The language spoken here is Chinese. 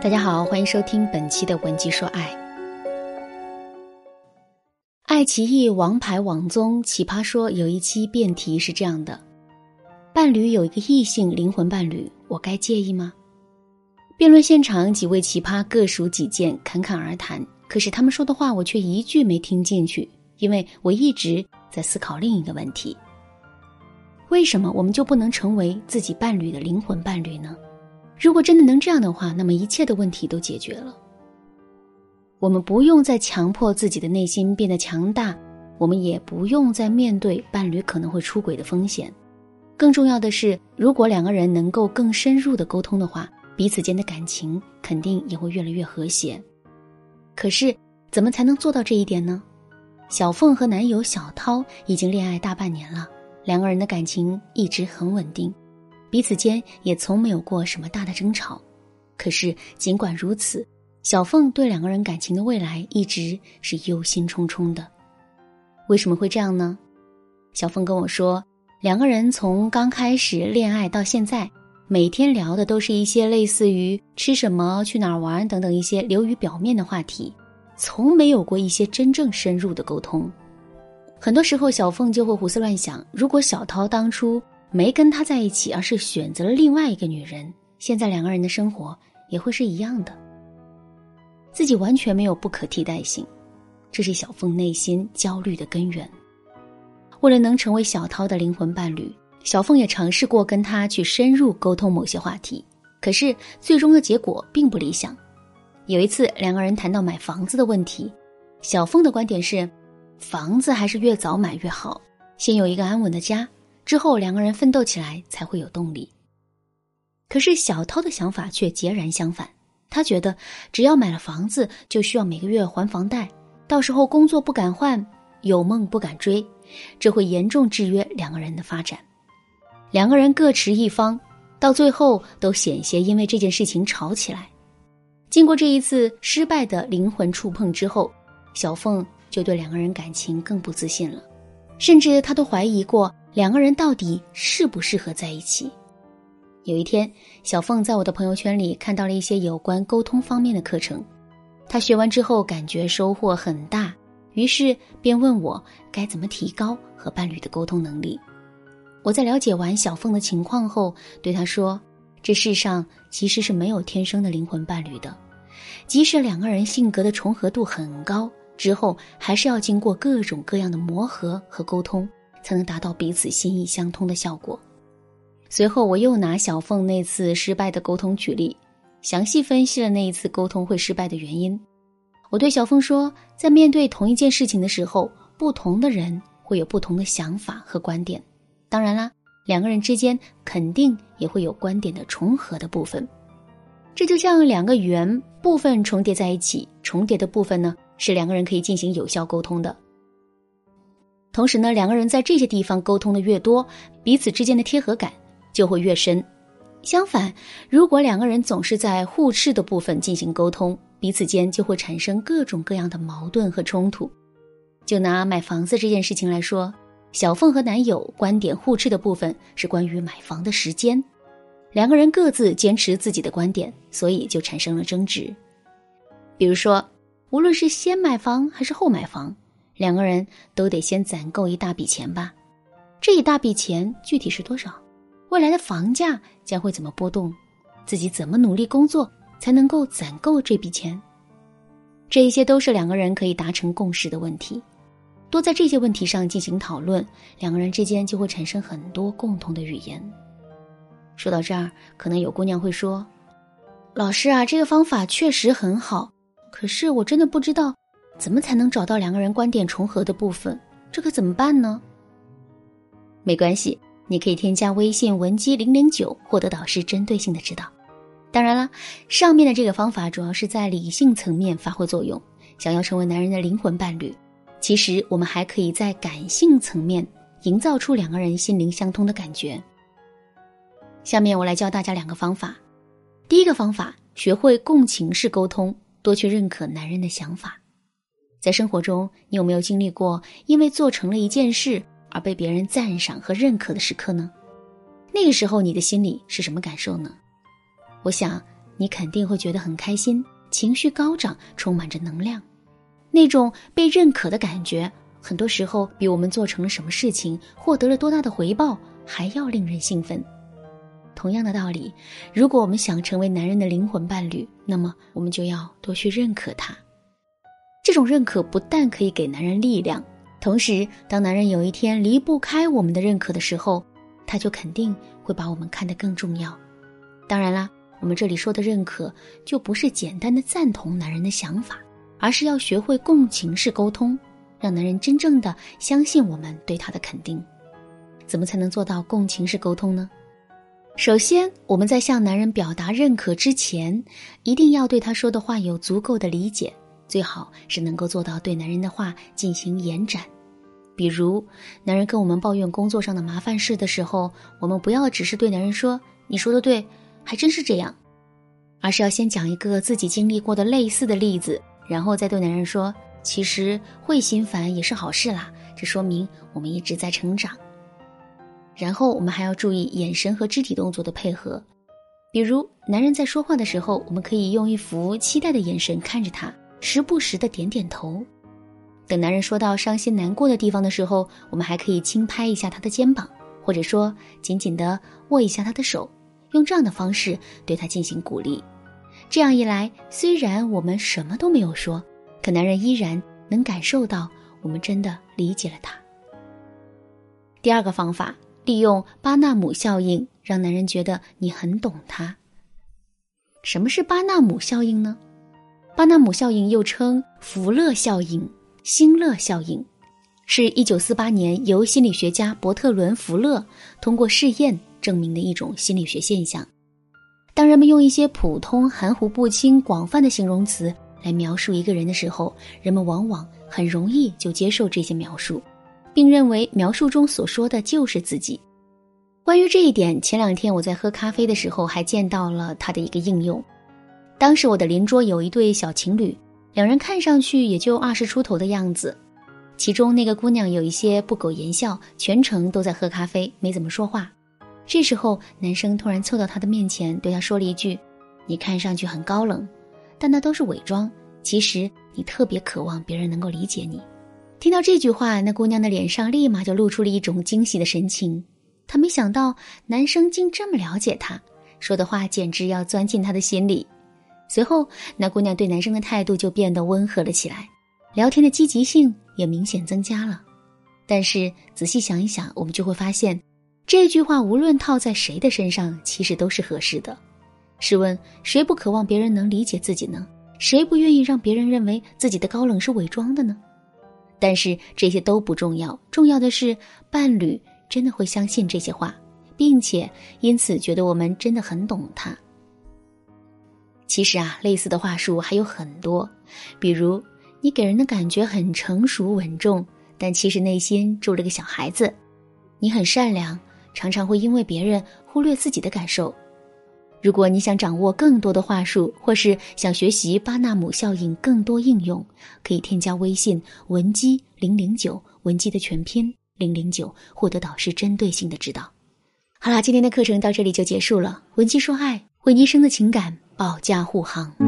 大家好，欢迎收听本期的《文姬说爱》。爱奇艺王牌网综《奇葩说》有一期辩题是这样的：伴侣有一个异性灵魂伴侣，我该介意吗？辩论现场几位奇葩各抒己见，侃侃而谈。可是他们说的话，我却一句没听进去，因为我一直在思考另一个问题：为什么我们就不能成为自己伴侣的灵魂伴侣呢？如果真的能这样的话，那么一切的问题都解决了。我们不用再强迫自己的内心变得强大，我们也不用再面对伴侣可能会出轨的风险。更重要的是，如果两个人能够更深入的沟通的话，彼此间的感情肯定也会越来越和谐。可是，怎么才能做到这一点呢？小凤和男友小涛已经恋爱大半年了，两个人的感情一直很稳定。彼此间也从没有过什么大的争吵，可是尽管如此，小凤对两个人感情的未来一直是忧心忡忡的。为什么会这样呢？小凤跟我说，两个人从刚开始恋爱到现在，每天聊的都是一些类似于吃什么、去哪儿玩等等一些流于表面的话题，从没有过一些真正深入的沟通。很多时候，小凤就会胡思乱想：如果小涛当初……没跟他在一起，而是选择了另外一个女人。现在两个人的生活也会是一样的。自己完全没有不可替代性，这是小凤内心焦虑的根源。为了能成为小涛的灵魂伴侣，小凤也尝试过跟他去深入沟通某些话题，可是最终的结果并不理想。有一次，两个人谈到买房子的问题，小凤的观点是，房子还是越早买越好，先有一个安稳的家。之后，两个人奋斗起来才会有动力。可是小涛的想法却截然相反，他觉得只要买了房子，就需要每个月还房贷，到时候工作不敢换，有梦不敢追，这会严重制约两个人的发展。两个人各持一方，到最后都险些因为这件事情吵起来。经过这一次失败的灵魂触碰之后，小凤就对两个人感情更不自信了，甚至她都怀疑过。两个人到底适不适合在一起？有一天，小凤在我的朋友圈里看到了一些有关沟通方面的课程，她学完之后感觉收获很大，于是便问我该怎么提高和伴侣的沟通能力。我在了解完小凤的情况后，对她说：“这世上其实是没有天生的灵魂伴侣的，即使两个人性格的重合度很高，之后还是要经过各种各样的磨合和沟通。”才能达到彼此心意相通的效果。随后，我又拿小凤那次失败的沟通举例，详细分析了那一次沟通会失败的原因。我对小凤说，在面对同一件事情的时候，不同的人会有不同的想法和观点。当然啦，两个人之间肯定也会有观点的重合的部分。这就像两个圆部分重叠在一起，重叠的部分呢，是两个人可以进行有效沟通的。同时呢，两个人在这些地方沟通的越多，彼此之间的贴合感就会越深。相反，如果两个人总是在互斥的部分进行沟通，彼此间就会产生各种各样的矛盾和冲突。就拿买房子这件事情来说，小凤和男友观点互斥的部分是关于买房的时间，两个人各自坚持自己的观点，所以就产生了争执。比如说，无论是先买房还是后买房。两个人都得先攒够一大笔钱吧，这一大笔钱具体是多少？未来的房价将会怎么波动？自己怎么努力工作才能够攒够这笔钱？这一些都是两个人可以达成共识的问题。多在这些问题上进行讨论，两个人之间就会产生很多共同的语言。说到这儿，可能有姑娘会说：“老师啊，这个方法确实很好，可是我真的不知道。”怎么才能找到两个人观点重合的部分？这可怎么办呢？没关系，你可以添加微信文姬零零九，获得导师针对性的指导。当然了，上面的这个方法主要是在理性层面发挥作用。想要成为男人的灵魂伴侣，其实我们还可以在感性层面营造出两个人心灵相通的感觉。下面我来教大家两个方法。第一个方法，学会共情式沟通，多去认可男人的想法。在生活中，你有没有经历过因为做成了一件事而被别人赞赏和认可的时刻呢？那个时候，你的心里是什么感受呢？我想，你肯定会觉得很开心，情绪高涨，充满着能量。那种被认可的感觉，很多时候比我们做成了什么事情、获得了多大的回报还要令人兴奋。同样的道理，如果我们想成为男人的灵魂伴侣，那么我们就要多去认可他。这种认可不但可以给男人力量，同时，当男人有一天离不开我们的认可的时候，他就肯定会把我们看得更重要。当然啦，我们这里说的认可，就不是简单的赞同男人的想法，而是要学会共情式沟通，让男人真正的相信我们对他的肯定。怎么才能做到共情式沟通呢？首先，我们在向男人表达认可之前，一定要对他说的话有足够的理解，最好是能够做到对男人的话进行延展。比如，男人跟我们抱怨工作上的麻烦事的时候，我们不要只是对男人说“你说的对，还真是这样”，而是要先讲一个自己经历过的类似的例子，然后再对男人说：“其实会心烦也是好事啦，这说明我们一直在成长。”然后我们还要注意眼神和肢体动作的配合，比如男人在说话的时候，我们可以用一副期待的眼神看着他，时不时的点点头。等男人说到伤心难过的地方的时候，我们还可以轻拍一下他的肩膀，或者说紧紧的握一下他的手，用这样的方式对他进行鼓励。这样一来，虽然我们什么都没有说，可男人依然能感受到我们真的理解了他。第二个方法。利用巴纳姆效应，让男人觉得你很懂他。什么是巴纳姆效应呢？巴纳姆效应又称福勒效应、辛勒效应，是一九四八年由心理学家伯特伦·福勒通过试验证明的一种心理学现象。当人们用一些普通、含糊不清、广泛的形容词来描述一个人的时候，人们往往很容易就接受这些描述。并认为描述中所说的就是自己。关于这一点，前两天我在喝咖啡的时候还见到了它的一个应用。当时我的邻桌有一对小情侣，两人看上去也就二十出头的样子。其中那个姑娘有一些不苟言笑，全程都在喝咖啡，没怎么说话。这时候，男生突然凑到她的面前，对她说了一句：“你看上去很高冷，但那都是伪装。其实你特别渴望别人能够理解你。”听到这句话，那姑娘的脸上立马就露出了一种惊喜的神情。她没想到男生竟这么了解她，说的话简直要钻进她的心里。随后，那姑娘对男生的态度就变得温和了起来，聊天的积极性也明显增加了。但是仔细想一想，我们就会发现，这句话无论套在谁的身上，其实都是合适的。试问，谁不渴望别人能理解自己呢？谁不愿意让别人认为自己的高冷是伪装的呢？但是这些都不重要，重要的是伴侣真的会相信这些话，并且因此觉得我们真的很懂他。其实啊，类似的话术还有很多，比如你给人的感觉很成熟稳重，但其实内心住了个小孩子；你很善良，常常会因为别人忽略自己的感受。如果你想掌握更多的话术，或是想学习巴纳姆效应更多应用，可以添加微信文姬零零九，文姬的全拼零零九，获得导师针对性的指导。好啦，今天的课程到这里就结束了。文姬说爱，为一生的情感保驾护航。